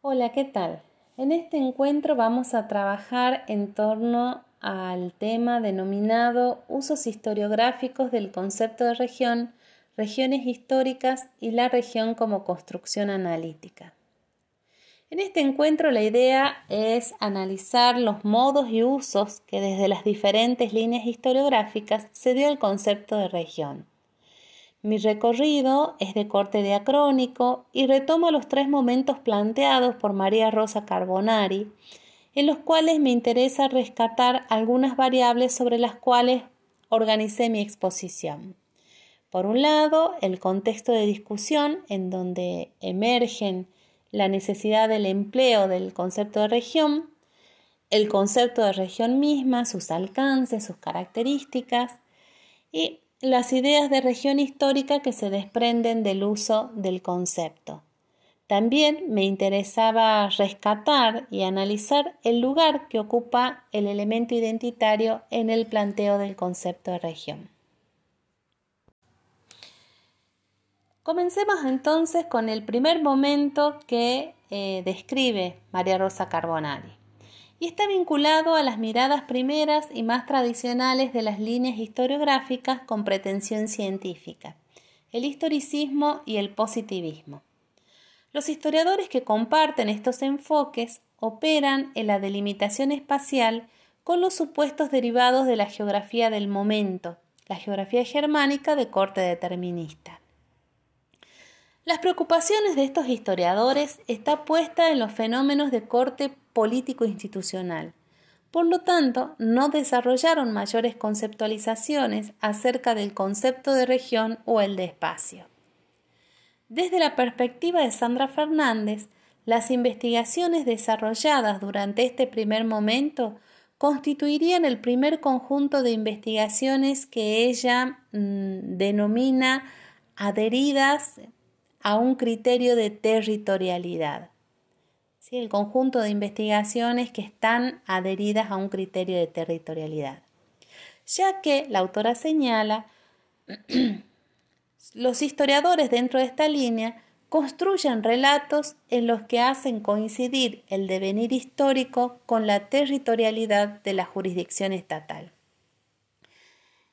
Hola, ¿qué tal? En este encuentro vamos a trabajar en torno al tema denominado usos historiográficos del concepto de región, regiones históricas y la región como construcción analítica. En este encuentro la idea es analizar los modos y usos que desde las diferentes líneas historiográficas se dio el concepto de región. Mi recorrido es de corte diacrónico y retomo los tres momentos planteados por María Rosa Carbonari, en los cuales me interesa rescatar algunas variables sobre las cuales organicé mi exposición. Por un lado, el contexto de discusión en donde emergen la necesidad del empleo del concepto de región, el concepto de región misma, sus alcances, sus características y las ideas de región histórica que se desprenden del uso del concepto. También me interesaba rescatar y analizar el lugar que ocupa el elemento identitario en el planteo del concepto de región. Comencemos entonces con el primer momento que eh, describe María Rosa Carbonari y está vinculado a las miradas primeras y más tradicionales de las líneas historiográficas con pretensión científica, el historicismo y el positivismo. Los historiadores que comparten estos enfoques operan en la delimitación espacial con los supuestos derivados de la geografía del momento, la geografía germánica de corte determinista. Las preocupaciones de estos historiadores está puesta en los fenómenos de corte político institucional. Por lo tanto, no desarrollaron mayores conceptualizaciones acerca del concepto de región o el de espacio. Desde la perspectiva de Sandra Fernández, las investigaciones desarrolladas durante este primer momento constituirían el primer conjunto de investigaciones que ella mm, denomina adheridas a un criterio de territorialidad. El conjunto de investigaciones que están adheridas a un criterio de territorialidad. Ya que la autora señala, los historiadores dentro de esta línea construyen relatos en los que hacen coincidir el devenir histórico con la territorialidad de la jurisdicción estatal.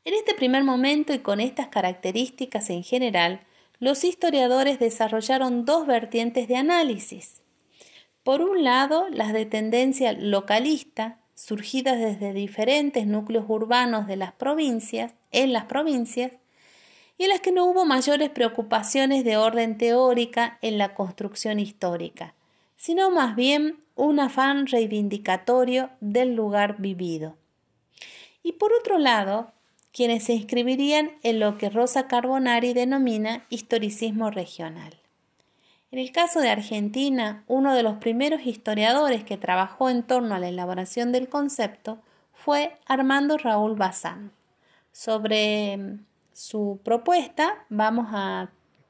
En este primer momento y con estas características en general, los historiadores desarrollaron dos vertientes de análisis. Por un lado, las de tendencia localista, surgidas desde diferentes núcleos urbanos de las provincias, en las provincias, y en las que no hubo mayores preocupaciones de orden teórica en la construcción histórica, sino más bien un afán reivindicatorio del lugar vivido. Y por otro lado, quienes se inscribirían en lo que Rosa Carbonari denomina historicismo regional. En el caso de Argentina, uno de los primeros historiadores que trabajó en torno a la elaboración del concepto fue Armando Raúl Bazán. Sobre mm, su propuesta vamos a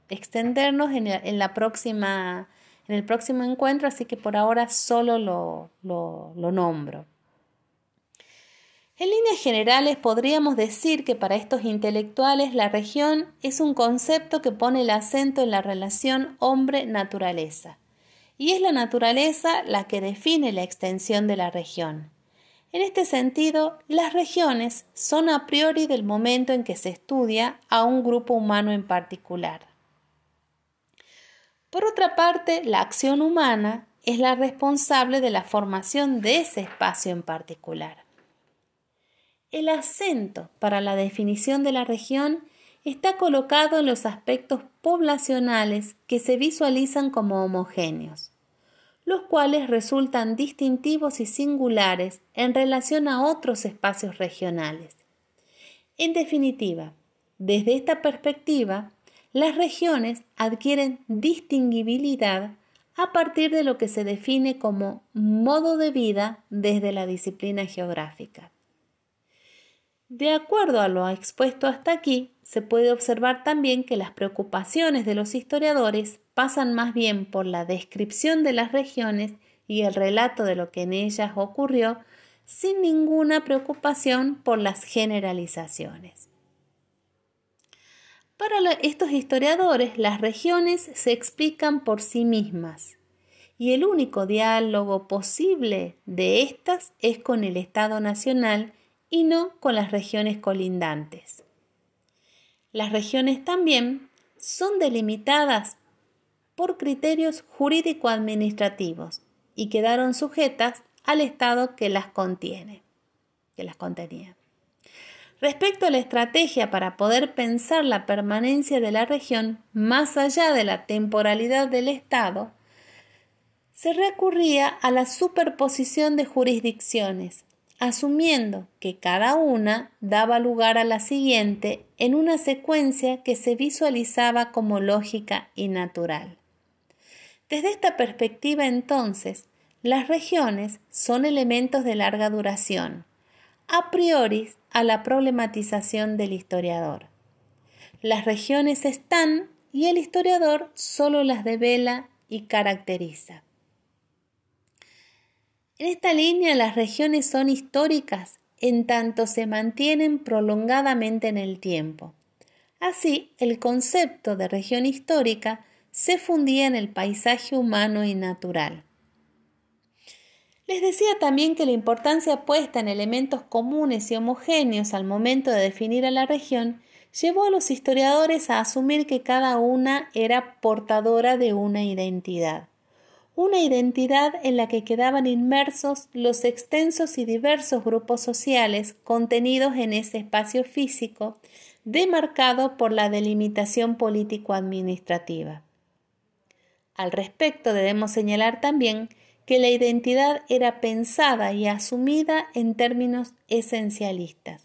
extendernos en, la próxima, en el próximo encuentro, así que por ahora solo lo, lo nombro. En líneas generales podríamos decir que para estos intelectuales la región es un concepto que pone el acento en la relación hombre-naturaleza, y es la naturaleza la que define la extensión de la región. En este sentido, las regiones son a priori del momento en que se estudia a un grupo humano en particular. Por otra parte, la acción humana es la responsable de la formación de ese espacio en particular. El acento para la definición de la región está colocado en los aspectos poblacionales que se visualizan como homogéneos, los cuales resultan distintivos y singulares en relación a otros espacios regionales. En definitiva, desde esta perspectiva, las regiones adquieren distinguibilidad a partir de lo que se define como modo de vida desde la disciplina geográfica. De acuerdo a lo expuesto hasta aquí, se puede observar también que las preocupaciones de los historiadores pasan más bien por la descripción de las regiones y el relato de lo que en ellas ocurrió, sin ninguna preocupación por las generalizaciones. Para estos historiadores, las regiones se explican por sí mismas y el único diálogo posible de éstas es con el Estado Nacional y no con las regiones colindantes. Las regiones también son delimitadas por criterios jurídico-administrativos y quedaron sujetas al Estado que las contiene, que las contenía. Respecto a la estrategia para poder pensar la permanencia de la región más allá de la temporalidad del Estado, se recurría a la superposición de jurisdicciones, asumiendo que cada una daba lugar a la siguiente en una secuencia que se visualizaba como lógica y natural. Desde esta perspectiva entonces, las regiones son elementos de larga duración, a priori a la problematización del historiador. Las regiones están y el historiador solo las devela y caracteriza. En esta línea las regiones son históricas en tanto se mantienen prolongadamente en el tiempo. Así, el concepto de región histórica se fundía en el paisaje humano y natural. Les decía también que la importancia puesta en elementos comunes y homogéneos al momento de definir a la región llevó a los historiadores a asumir que cada una era portadora de una identidad una identidad en la que quedaban inmersos los extensos y diversos grupos sociales contenidos en ese espacio físico, demarcado por la delimitación político-administrativa. Al respecto debemos señalar también que la identidad era pensada y asumida en términos esencialistas.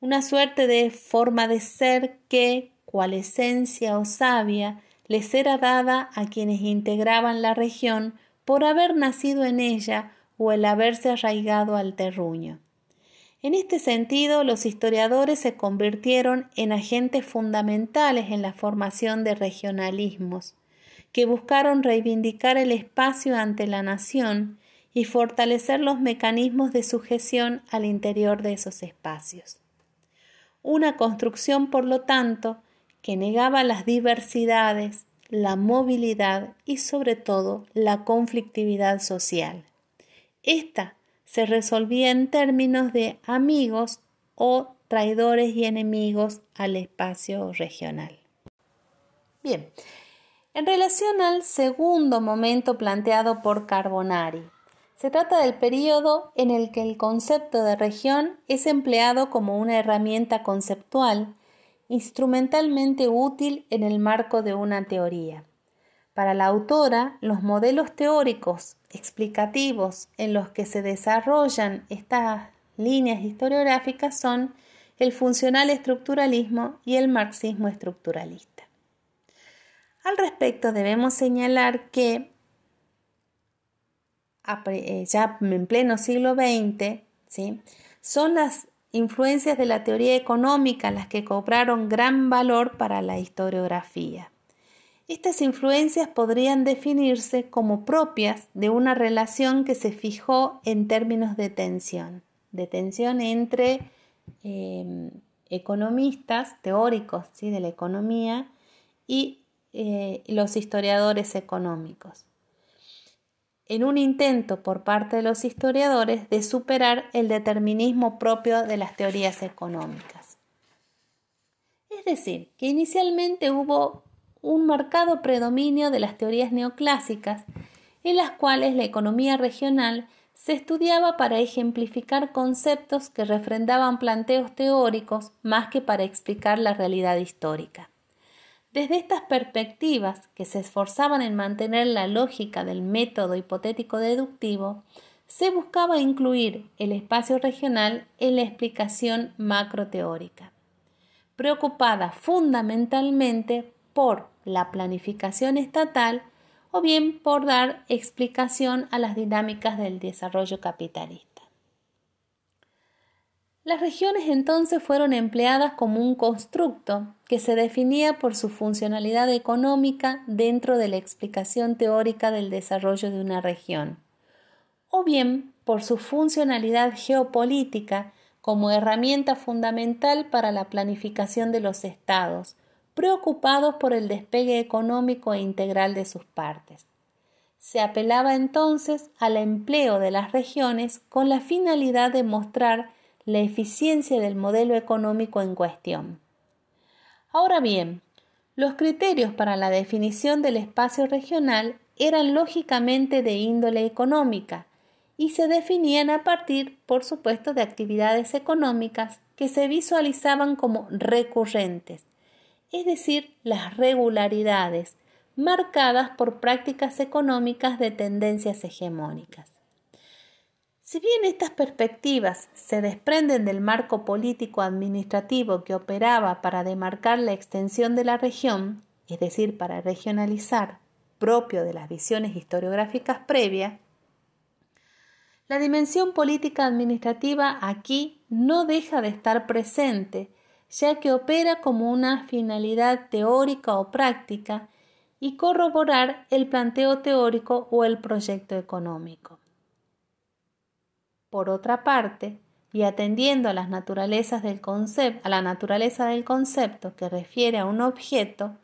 Una suerte de forma de ser que, cual esencia o sabia, les era dada a quienes integraban la región por haber nacido en ella o el haberse arraigado al terruño. En este sentido, los historiadores se convirtieron en agentes fundamentales en la formación de regionalismos, que buscaron reivindicar el espacio ante la nación y fortalecer los mecanismos de sujeción al interior de esos espacios. Una construcción, por lo tanto, que negaba las diversidades, la movilidad y sobre todo la conflictividad social. Esta se resolvía en términos de amigos o traidores y enemigos al espacio regional. Bien, en relación al segundo momento planteado por Carbonari, se trata del periodo en el que el concepto de región es empleado como una herramienta conceptual instrumentalmente útil en el marco de una teoría. Para la autora, los modelos teóricos explicativos en los que se desarrollan estas líneas historiográficas son el funcional estructuralismo y el marxismo estructuralista. Al respecto, debemos señalar que eh, ya en pleno siglo XX, ¿sí? son las influencias de la teoría económica las que cobraron gran valor para la historiografía. Estas influencias podrían definirse como propias de una relación que se fijó en términos de tensión, de tensión entre em, economistas, teóricos ¿sí? de la economía y eh, los historiadores económicos en un intento por parte de los historiadores de superar el determinismo propio de las teorías económicas. Es decir, que inicialmente hubo un marcado predominio de las teorías neoclásicas en las cuales la economía regional se estudiaba para ejemplificar conceptos que refrendaban planteos teóricos más que para explicar la realidad histórica. Desde estas perspectivas, que se esforzaban en mantener la lógica del método hipotético deductivo, se buscaba incluir el espacio regional en la explicación macroteórica, preocupada fundamentalmente por la planificación estatal o bien por dar explicación a las dinámicas del desarrollo capitalista. Las regiones entonces fueron empleadas como un constructo que se definía por su funcionalidad económica dentro de la explicación teórica del desarrollo de una región, o bien por su funcionalidad geopolítica como herramienta fundamental para la planificación de los estados, preocupados por el despegue económico e integral de sus partes. Se apelaba entonces al empleo de las regiones con la finalidad de mostrar la eficiencia del modelo económico en cuestión. Ahora bien, los criterios para la definición del espacio regional eran lógicamente de índole económica y se definían a partir, por supuesto, de actividades económicas que se visualizaban como recurrentes, es decir, las regularidades, marcadas por prácticas económicas de tendencias hegemónicas. Si bien estas perspectivas se desprenden del marco político administrativo que operaba para demarcar la extensión de la región, es decir, para regionalizar, propio de las visiones historiográficas previas, la dimensión política administrativa aquí no deja de estar presente, ya que opera como una finalidad teórica o práctica y corroborar el planteo teórico o el proyecto económico. Por otra parte, y atendiendo a las naturalezas del a la naturaleza del concepto que refiere a un objeto,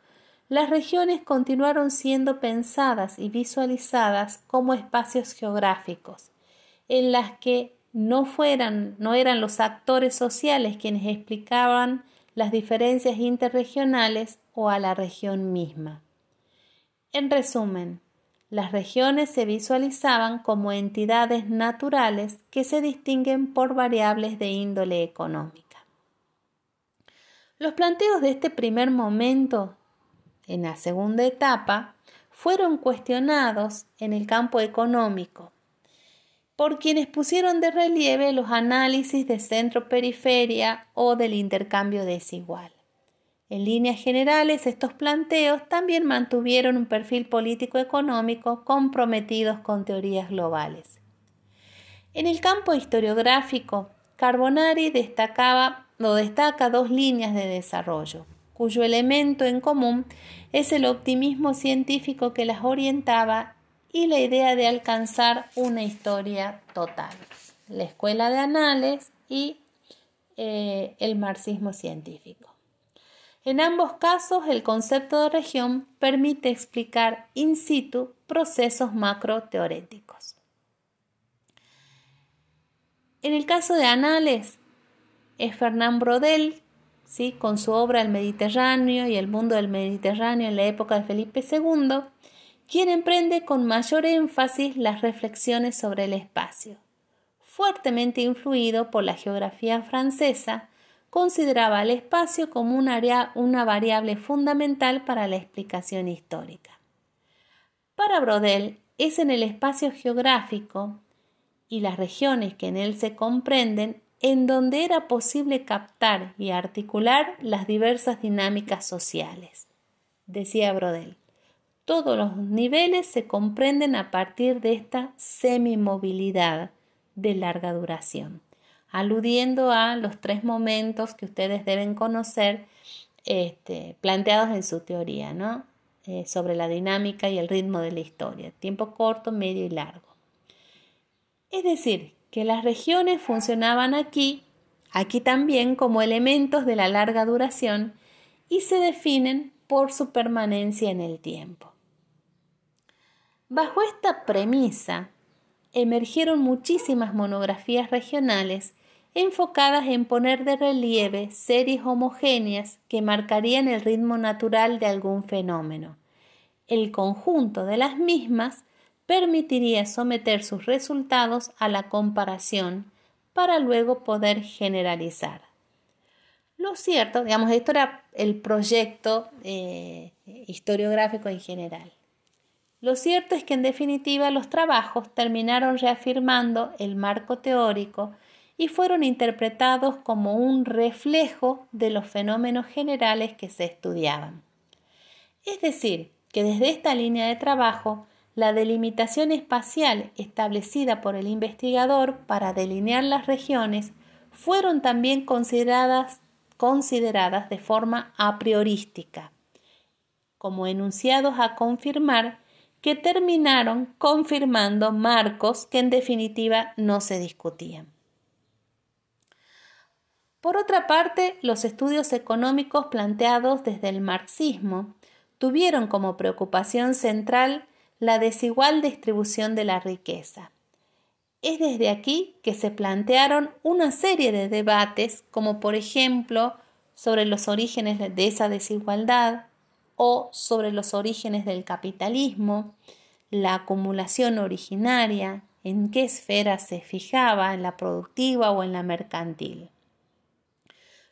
las regiones continuaron siendo pensadas y visualizadas como espacios geográficos, en las que no fueran, no eran los actores sociales quienes explicaban las diferencias interregionales o a la región misma. En resumen, las regiones se visualizaban como entidades naturales que se distinguen por variables de índole económica. Los planteos de este primer momento, en la segunda etapa, fueron cuestionados en el campo económico por quienes pusieron de relieve los análisis de centro-periferia o del intercambio desigual. En líneas generales, estos planteos también mantuvieron un perfil político-económico comprometidos con teorías globales. En el campo historiográfico, Carbonari destacaba o destaca dos líneas de desarrollo, cuyo elemento en común es el optimismo científico que las orientaba y la idea de alcanzar una historia total. La escuela de anales y eh, el marxismo científico. En ambos casos, el concepto de región permite explicar in situ procesos macro-teoréticos. En el caso de Anales, es Fernand Brodel, ¿sí? con su obra El Mediterráneo y el mundo del Mediterráneo en la época de Felipe II, quien emprende con mayor énfasis las reflexiones sobre el espacio. Fuertemente influido por la geografía francesa, consideraba el espacio como una variable fundamental para la explicación histórica. Para Brodel es en el espacio geográfico y las regiones que en él se comprenden en donde era posible captar y articular las diversas dinámicas sociales. Decía Brodel, todos los niveles se comprenden a partir de esta semimovilidad de larga duración aludiendo a los tres momentos que ustedes deben conocer este, planteados en su teoría, ¿no? Eh, sobre la dinámica y el ritmo de la historia, tiempo corto, medio y largo. Es decir, que las regiones funcionaban aquí, aquí también como elementos de la larga duración y se definen por su permanencia en el tiempo. Bajo esta premisa, emergieron muchísimas monografías regionales enfocadas en poner de relieve series homogéneas que marcarían el ritmo natural de algún fenómeno. El conjunto de las mismas permitiría someter sus resultados a la comparación para luego poder generalizar. Lo cierto, digamos, esto era el proyecto eh, historiográfico en general. Lo cierto es que en definitiva los trabajos terminaron reafirmando el marco teórico y fueron interpretados como un reflejo de los fenómenos generales que se estudiaban. Es decir, que desde esta línea de trabajo, la delimitación espacial establecida por el investigador para delinear las regiones fueron también consideradas, consideradas de forma a priorística, como enunciados a confirmar que terminaron confirmando marcos que en definitiva no se discutían. Por otra parte, los estudios económicos planteados desde el marxismo tuvieron como preocupación central la desigual distribución de la riqueza. Es desde aquí que se plantearon una serie de debates, como por ejemplo sobre los orígenes de esa desigualdad o sobre los orígenes del capitalismo, la acumulación originaria, en qué esfera se fijaba, en la productiva o en la mercantil.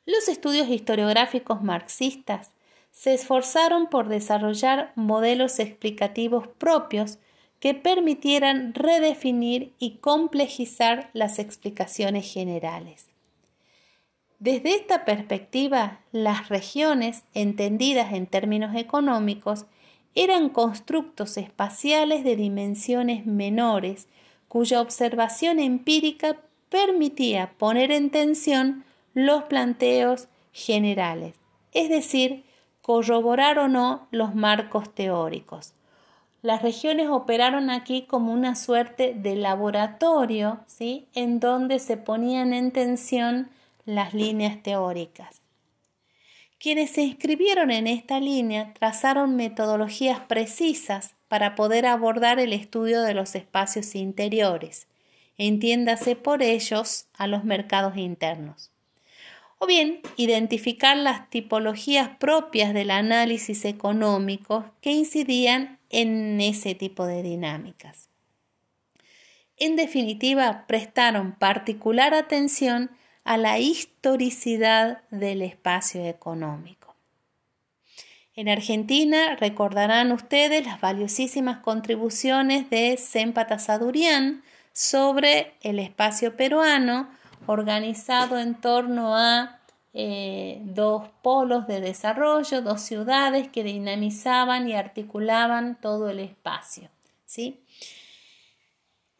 Los estudios historiográficos marxistas se esforzaron por desarrollar modelos explicativos propios que permitieran redefinir y complejizar las explicaciones generales. Desde esta perspectiva, las regiones, entendidas en términos económicos, eran constructos espaciales de dimensiones menores, cuya observación empírica permitía poner en tensión los planteos generales, es decir, corroborar o no los marcos teóricos. Las regiones operaron aquí como una suerte de laboratorio, ¿sí? en donde se ponían en tensión las líneas teóricas. Quienes se inscribieron en esta línea trazaron metodologías precisas para poder abordar el estudio de los espacios interiores, entiéndase por ellos a los mercados internos. O bien, identificar las tipologías propias del análisis económico que incidían en ese tipo de dinámicas. En definitiva, prestaron particular atención a la historicidad del espacio económico. En Argentina recordarán ustedes las valiosísimas contribuciones de Sempata Sadurian sobre el espacio peruano, organizado en torno a eh, dos polos de desarrollo, dos ciudades que dinamizaban y articulaban todo el espacio. ¿sí?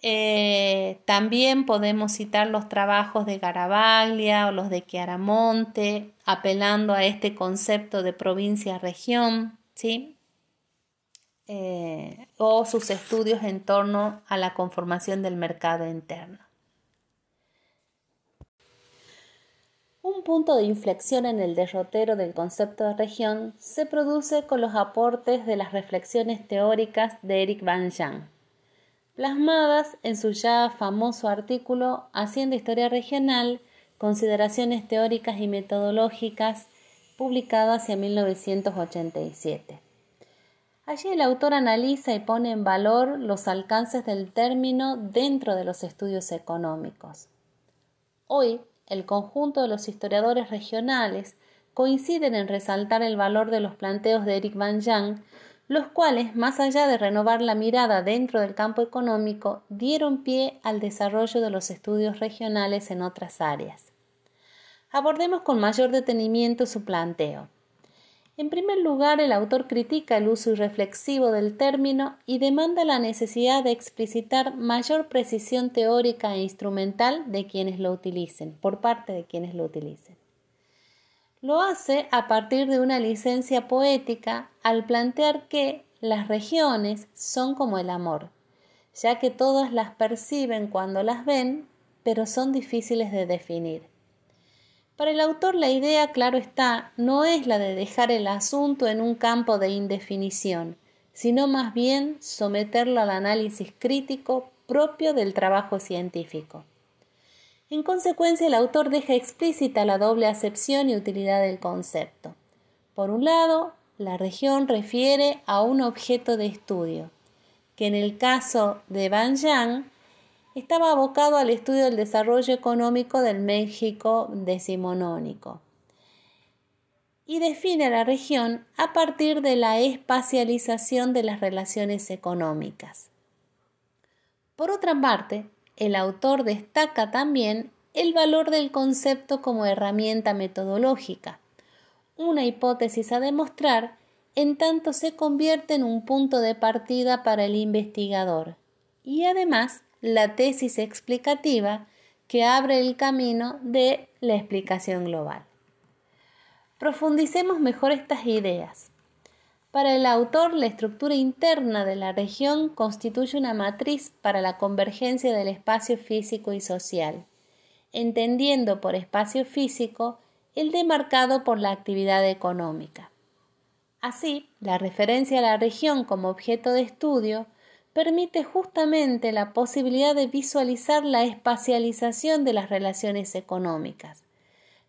Eh, también podemos citar los trabajos de Garabaglia o los de Chiaramonte, apelando a este concepto de provincia-región, ¿sí? Eh, o sus estudios en torno a la conformación del mercado interno. Un punto de inflexión en el derrotero del concepto de región se produce con los aportes de las reflexiones teóricas de Eric Van Jan plasmadas en su ya famoso artículo Haciendo Historia Regional, Consideraciones Teóricas y Metodológicas, publicado hacia 1987. Allí el autor analiza y pone en valor los alcances del término dentro de los estudios económicos. Hoy, el conjunto de los historiadores regionales coinciden en resaltar el valor de los planteos de Eric Van Jan los cuales, más allá de renovar la mirada dentro del campo económico, dieron pie al desarrollo de los estudios regionales en otras áreas. Abordemos con mayor detenimiento su planteo. En primer lugar, el autor critica el uso irreflexivo del término y demanda la necesidad de explicitar mayor precisión teórica e instrumental de quienes lo utilicen, por parte de quienes lo utilicen. Lo hace a partir de una licencia poética al plantear que las regiones son como el amor, ya que todas las perciben cuando las ven, pero son difíciles de definir. Para el autor la idea, claro está, no es la de dejar el asunto en un campo de indefinición, sino más bien someterlo al análisis crítico propio del trabajo científico. En consecuencia, el autor deja explícita la doble acepción y utilidad del concepto. Por un lado, la región refiere a un objeto de estudio, que en el caso de Ban Yang estaba abocado al estudio del desarrollo económico del México decimonónico y define la región a partir de la espacialización de las relaciones económicas. Por otra parte, el autor destaca también el valor del concepto como herramienta metodológica, una hipótesis a demostrar en tanto se convierte en un punto de partida para el investigador y además la tesis explicativa que abre el camino de la explicación global. Profundicemos mejor estas ideas. Para el autor, la estructura interna de la región constituye una matriz para la convergencia del espacio físico y social, entendiendo por espacio físico el demarcado por la actividad económica. Así, la referencia a la región como objeto de estudio permite justamente la posibilidad de visualizar la espacialización de las relaciones económicas,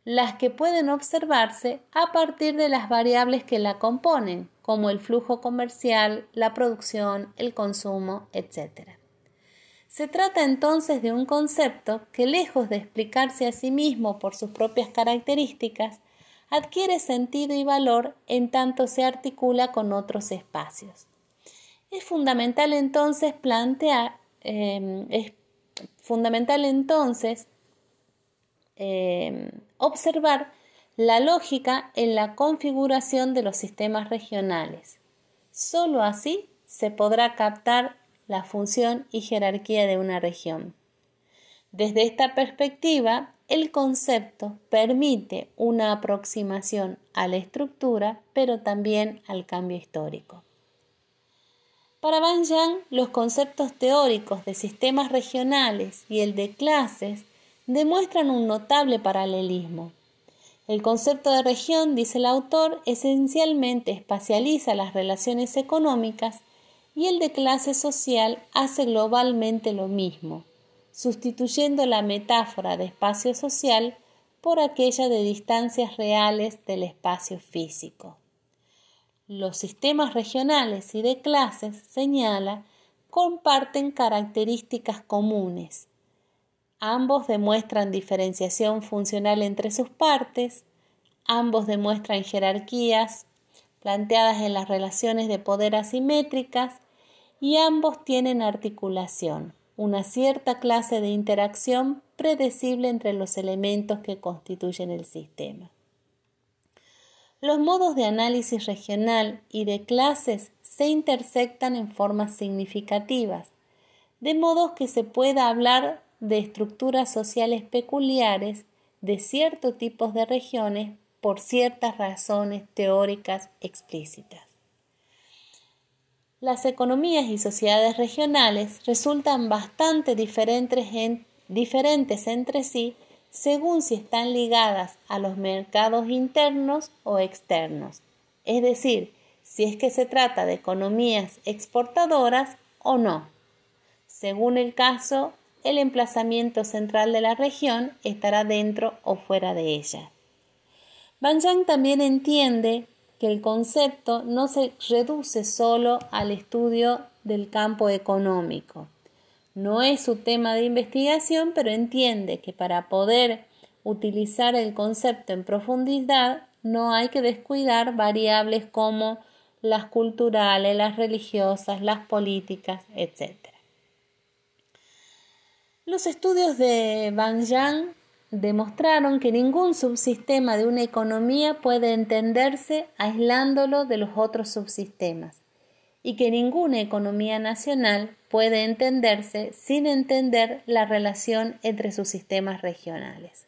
las que pueden observarse a partir de las variables que la componen, como el flujo comercial, la producción, el consumo, etc. Se trata entonces de un concepto que, lejos de explicarse a sí mismo por sus propias características, adquiere sentido y valor en tanto se articula con otros espacios. Es fundamental entonces plantear, em, es fundamental entonces em, observar la lógica en la configuración de los sistemas regionales. Solo así se podrá captar la función y jerarquía de una región. Desde esta perspectiva, el concepto permite una aproximación a la estructura, pero también al cambio histórico. Para Van Yang, los conceptos teóricos de sistemas regionales y el de clases demuestran un notable paralelismo. El concepto de región, dice el autor, esencialmente espacializa las relaciones económicas y el de clase social hace globalmente lo mismo, sustituyendo la metáfora de espacio social por aquella de distancias reales del espacio físico. Los sistemas regionales y de clases, señala, comparten características comunes. Ambos demuestran diferenciación funcional entre sus partes, ambos demuestran jerarquías planteadas en las relaciones de poder asimétricas y ambos tienen articulación, una cierta clase de interacción predecible entre los elementos que constituyen el sistema. Los modos de análisis regional y de clases se intersectan en formas significativas, de modo que se pueda hablar de estructuras sociales peculiares de ciertos tipos de regiones por ciertas razones teóricas explícitas. Las economías y sociedades regionales resultan bastante diferentes, diferentes entre sí según si están ligadas a los mercados internos o externos, es decir, si es que se trata de economías exportadoras o no. Según el caso, el emplazamiento central de la región estará dentro o fuera de ella. Van también entiende que el concepto no se reduce solo al estudio del campo económico. No es su tema de investigación, pero entiende que para poder utilizar el concepto en profundidad no hay que descuidar variables como las culturales, las religiosas, las políticas, etc. Los estudios de Van Yang demostraron que ningún subsistema de una economía puede entenderse aislándolo de los otros subsistemas y que ninguna economía nacional puede entenderse sin entender la relación entre sus sistemas regionales.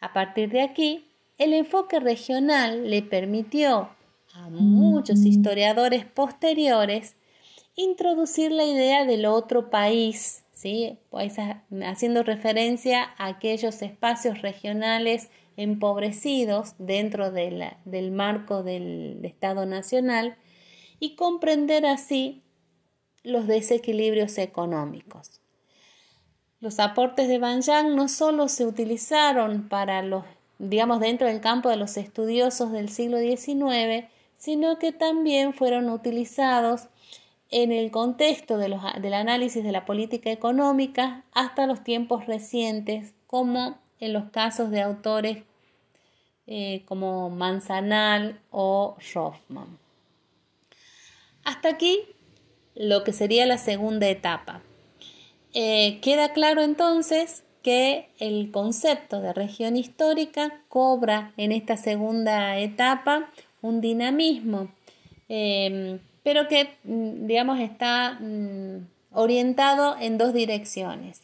A partir de aquí, el enfoque regional le permitió a muchos historiadores posteriores introducir la idea del otro país pues, haciendo referencia a aquellos espacios regionales empobrecidos dentro del marco del Estado Nacional y comprender así los desequilibrios económicos. Los aportes de Van no solo se utilizaron para los, digamos, dentro del campo de los estudiosos del siglo XIX, sino que también fueron utilizados en el contexto del análisis de la política económica hasta los tiempos recientes, como en los casos de autores eh, como Manzanal o Rothman. Hasta aquí lo que sería la segunda etapa. Eh, queda claro entonces que el concepto de región histórica cobra en esta segunda etapa un dinamismo eh, pero que, mm, digamos, está mm, orientado en dos direcciones.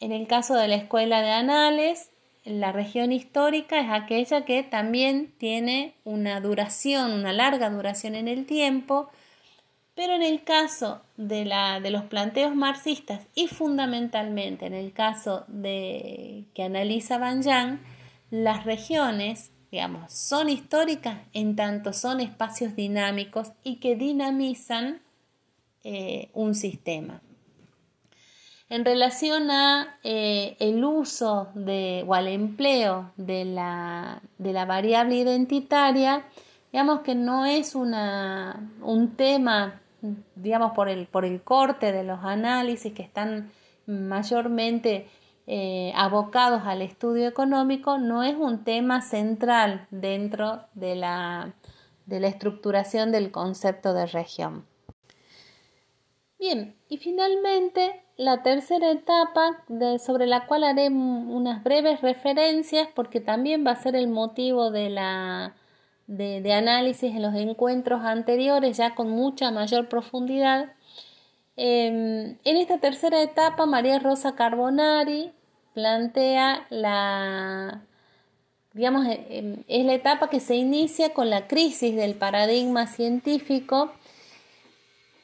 En el caso de la escuela de anales, la región histórica es aquella que también tiene una duración, una larga duración en el tiempo, pero en el caso de, la, de los planteos marxistas y fundamentalmente en el caso de que analiza Van Yang, las regiones digamos, son históricas en tanto son espacios dinámicos y que dinamizan eh, un sistema. En relación a eh, el uso de, o al empleo de la, de la variable identitaria, digamos que no es una, un tema, digamos, por el, por el corte de los análisis que están mayormente eh, abocados al estudio económico, no es un tema central dentro de la, de la estructuración del concepto de región. Bien, y finalmente la tercera etapa sobre la cual haré unas breves referencias porque también va a ser el motivo de, la, de, análisis en los encuentros anteriores ya con mucha mayor profundidad. Em, en esta tercera etapa, María Rosa Carbonari plantea la, digamos, em, es la etapa que se inicia con la crisis del paradigma científico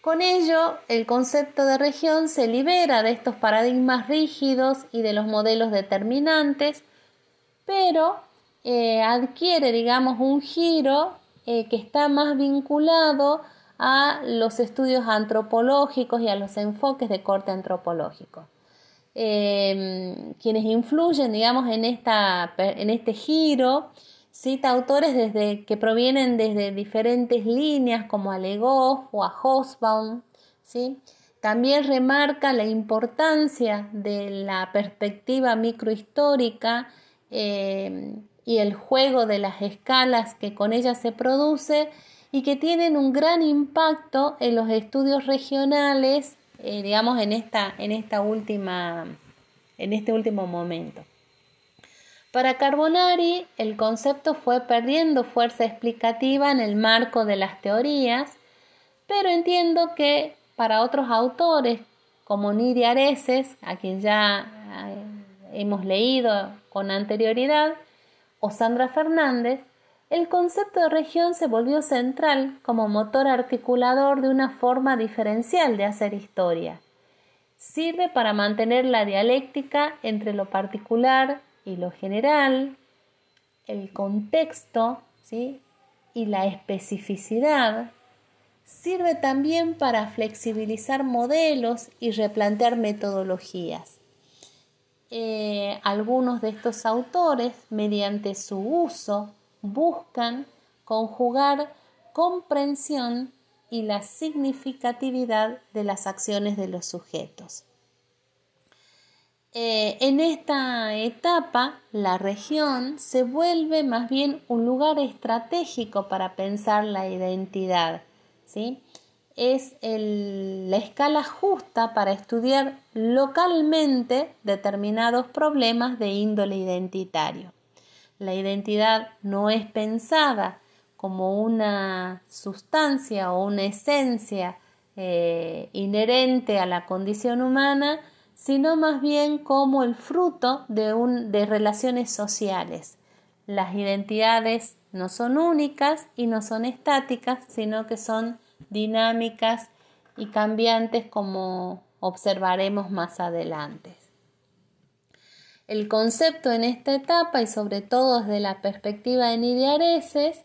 con ello, el concepto de región se libera de estos paradigmas rígidos y de los modelos determinantes, pero eh, adquiere, digamos, un giro eh, que está más vinculado a los estudios antropológicos y a los enfoques de corte antropológico. Eh, quienes influyen, digamos, en, esta, en este giro Cita autores desde, que provienen desde diferentes líneas como a Legoff o a Hobsbawm. ¿sí? También remarca la importancia de la perspectiva microhistórica y el juego de las escalas que con ella se produce y que tienen un gran impacto en los estudios regionales, eh, digamos, en, esta, en, esta última, en este último momento. Para Carbonari, el concepto fue perdiendo fuerza explicativa en el marco de las teorías, pero entiendo que para otros autores, como Nidia Areces, a quien ya eh, hemos leído con anterioridad, o Sandra Fernández, el concepto de región se volvió central como motor articulador de una forma diferencial de hacer historia. Sirve para mantener la dialéctica entre lo particular y lo general, el contexto ¿sí? y la especificidad, sirve también para flexibilizar modelos y replantear metodologías. Eh, algunos de estos autores, mediante su uso, buscan conjugar comprensión y la significatividad de las acciones de los sujetos. Eh, en esta etapa, la región se vuelve más bien un lugar estratégico para pensar la identidad. ¿sí? Es la escala justa para estudiar localmente determinados problemas de índole identitario. La identidad no es pensada como una sustancia o una esencia eh, inherente a la condición humana, sino más bien como el fruto de, de relaciones sociales. Las identidades no son únicas y no son estáticas, sino que son dinámicas y cambiantes como observaremos más adelante. El concepto en esta etapa y sobre todo desde la perspectiva de Nidiareses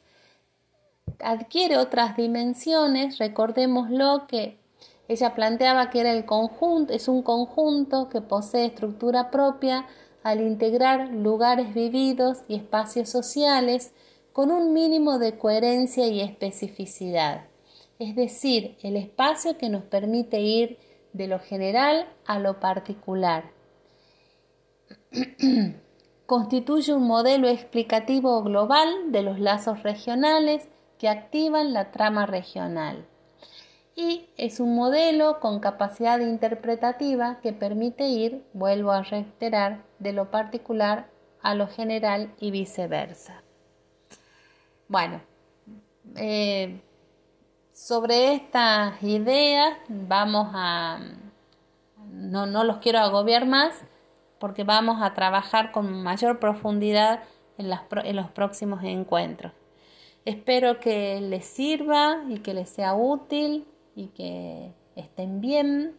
adquiere otras dimensiones, recordémoslo que ella planteaba que era el conjunto, es un conjunto que posee estructura propia al integrar lugares vividos y espacios sociales con un mínimo de coherencia y especificidad, es decir, el espacio que nos permite ir de lo general a lo particular. Constituye un modelo explicativo global de los lazos regionales que activan la trama regional y es un modelo con capacidad interpretativa que permite ir, vuelvo a reiterar, de lo particular a lo general y viceversa. Bueno, eh, sobre estas ideas vamos a, no, no los quiero agobiar más porque vamos a trabajar con mayor profundidad en, en los próximos encuentros. Espero que les sirva y que les sea útil y que estén bien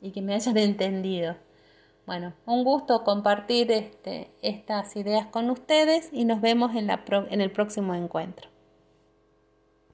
y que me hayan entendido. Bueno, un gusto compartir este, estas ideas con ustedes y nos vemos en, la en el próximo encuentro.